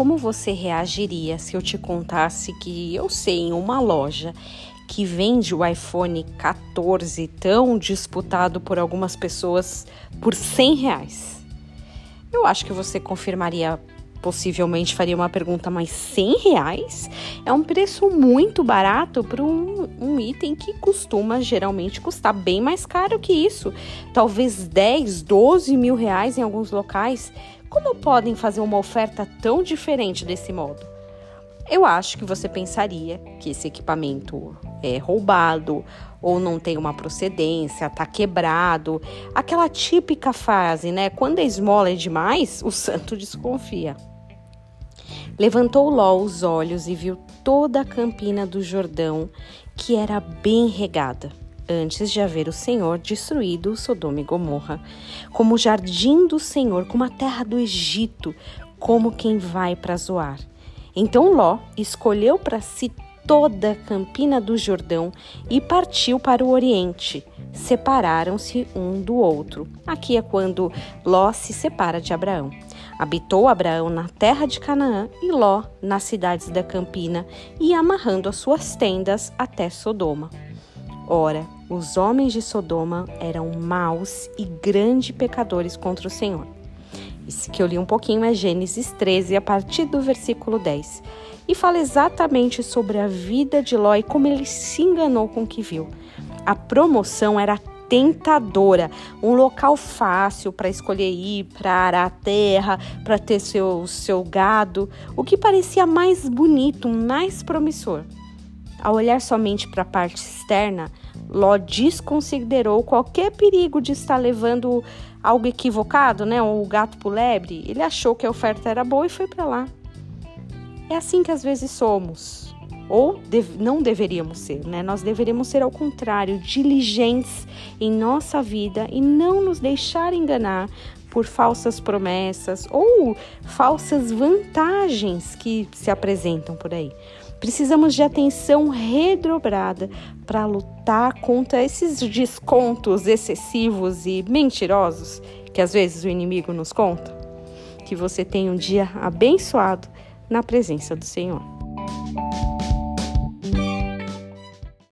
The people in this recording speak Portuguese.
como você reagiria se eu te contasse que eu sei em uma loja que vende o iPhone 14 tão disputado por algumas pessoas por 100 reais? Eu acho que você confirmaria possivelmente faria uma pergunta, mas 100 reais é um preço muito barato para um, um, item que costuma geralmente custar bem mais caro que isso. Talvez 10, 12 mil reais em alguns locais. Como podem fazer uma oferta tão diferente desse modo? Eu acho que você pensaria que esse equipamento é roubado ou não tem uma procedência, tá quebrado. Aquela típica fase, né? Quando a esmola é demais, o santo desconfia. Levantou Ló os olhos e viu toda a campina do Jordão, que era bem regada, antes de haver o Senhor destruído Sodoma e Gomorra, como o jardim do Senhor, como a terra do Egito, como quem vai para Zoar. Então Ló escolheu para si toda a campina do Jordão e partiu para o oriente. Separaram-se um do outro. Aqui é quando Ló se separa de Abraão. Habitou Abraão na terra de Canaã e Ló nas cidades da campina e amarrando as suas tendas até Sodoma. Ora, os homens de Sodoma eram maus e grandes pecadores contra o Senhor. Esse que eu li um pouquinho é Gênesis 13, a partir do versículo 10, e fala exatamente sobre a vida de Ló e como ele se enganou com o que viu. A promoção era tentadora, um local fácil para escolher ir, para arar a terra, para ter seu, seu gado, o que parecia mais bonito, mais promissor. Ao olhar somente para a parte externa, Ló desconsiderou qualquer perigo de estar levando algo equivocado, né? O gato por lebre. Ele achou que a oferta era boa e foi para lá. É assim que às vezes somos ou não deveríamos ser, né? Nós deveríamos ser ao contrário, diligentes em nossa vida e não nos deixar enganar por falsas promessas ou falsas vantagens que se apresentam por aí. Precisamos de atenção redobrada para lutar contra esses descontos excessivos e mentirosos que às vezes o inimigo nos conta. Que você tenha um dia abençoado na presença do Senhor.